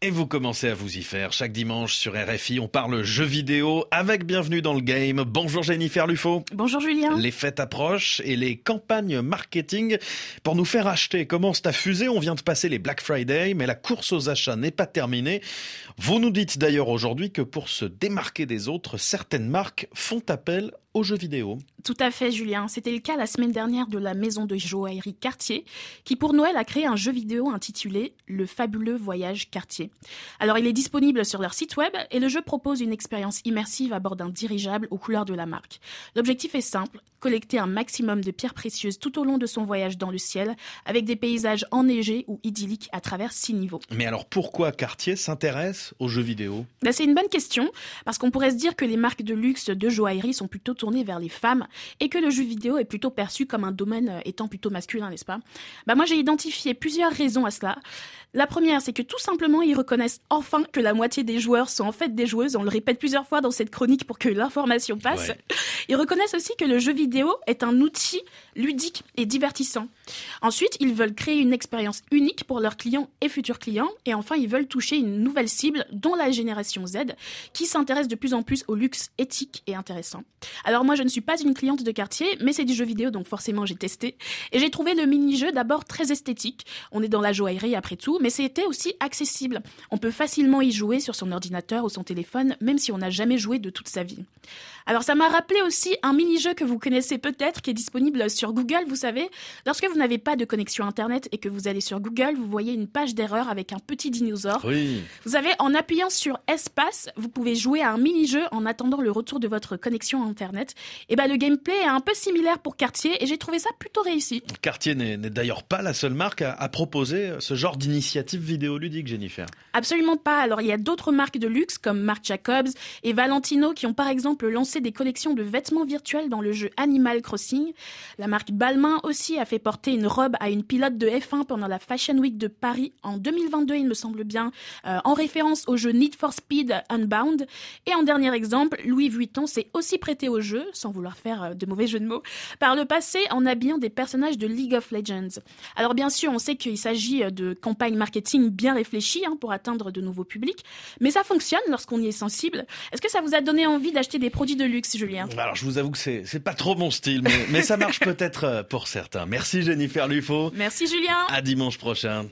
Et vous commencez à vous y faire. Chaque dimanche sur RFI, on parle jeux vidéo avec Bienvenue dans le Game. Bonjour Jennifer Lufo. Bonjour Julien. Les fêtes approchent et les campagnes marketing pour nous faire acheter commencent à fuser. On vient de passer les Black Friday, mais la course aux achats n'est pas terminée. Vous nous dites d'ailleurs aujourd'hui que pour se démarquer des autres, certaines marques font appel aux jeux vidéo. Tout à fait, Julien. C'était le cas la semaine dernière de la maison de joaillerie Cartier, qui pour Noël a créé un jeu vidéo intitulé Le fabuleux voyage Cartier. Alors, il est disponible sur leur site web et le jeu propose une expérience immersive à bord d'un dirigeable aux couleurs de la marque. L'objectif est simple, collecter un maximum de pierres précieuses tout au long de son voyage dans le ciel, avec des paysages enneigés ou idylliques à travers six niveaux. Mais alors pourquoi Cartier s'intéresse aux jeux vidéo? Ben, C'est une bonne question, parce qu'on pourrait se dire que les marques de luxe de joaillerie sont plutôt tournées vers les femmes et que le jeu vidéo est plutôt perçu comme un domaine euh, étant plutôt masculin, n'est-ce pas? Ben, Moi j'ai identifié plusieurs raisons à cela. La première, c'est que tout simplement, ils reconnaissent enfin que la moitié des joueurs sont en fait des joueuses. On le répète plusieurs fois dans cette chronique pour que l'information passe. Ils reconnaissent aussi que le jeu vidéo est un outil ludique et divertissant. Ensuite, ils veulent créer une expérience unique pour leurs clients et futurs clients. Et enfin, ils veulent toucher une nouvelle cible, dont la génération Z, qui s'intéresse de plus en plus au luxe éthique et intéressant. Alors moi, je ne suis pas une cliente de quartier, mais c'est du jeu vidéo, donc forcément j'ai testé. Et j'ai trouvé le mini-jeu d'abord très esthétique. On est dans la joaillerie après tout, mais c'était aussi accessible. On peut facilement y jouer sur son ordinateur ou son téléphone, même si on n'a jamais joué de toute sa vie. Alors ça m'a rappelé aussi un mini-jeu que vous connaissez peut-être, qui est disponible sur Google, vous savez. Lorsque vous n'avez pas de connexion Internet et que vous allez sur Google, vous voyez une page d'erreur avec un petit dinosaure. Oui. Vous avez, en appuyant sur Espace, vous pouvez jouer à un mini-jeu en attendant le retour de votre connexion Internet. Et ben le gameplay est un peu similaire pour Cartier et j'ai trouvé ça plutôt réussi. Cartier n'est d'ailleurs pas la seule marque à, à proposer ce genre d'initiative vidéoludique, Jennifer. Absolument pas. Alors il y a d'autres marques de luxe comme Marc Jacobs et Valentino qui ont par exemple lancé des collections de vêtements virtuels dans le jeu Animal Crossing. La marque Balmain aussi a fait porter une robe à une pilote de F1 pendant la Fashion Week de Paris en 2022, il me semble bien, euh, en référence au jeu Need for Speed Unbound. Et en dernier exemple, Louis Vuitton s'est aussi prêté au jeu, sans vouloir faire euh, de mauvais jeux de mots, par le passé en habillant des personnages de League of Legends. Alors bien sûr, on sait qu'il s'agit euh, de campagnes marketing bien réfléchies hein, pour atteindre de nouveaux publics, mais ça fonctionne lorsqu'on y est sensible. Est-ce que ça vous a donné envie d'acheter des produits de luxe, Julien? Alors, je vous avoue que c'est, c'est pas trop mon style, mais, mais ça marche peut-être euh, pour certains. Merci Jennifer Lufo. Merci Julien. À dimanche prochain.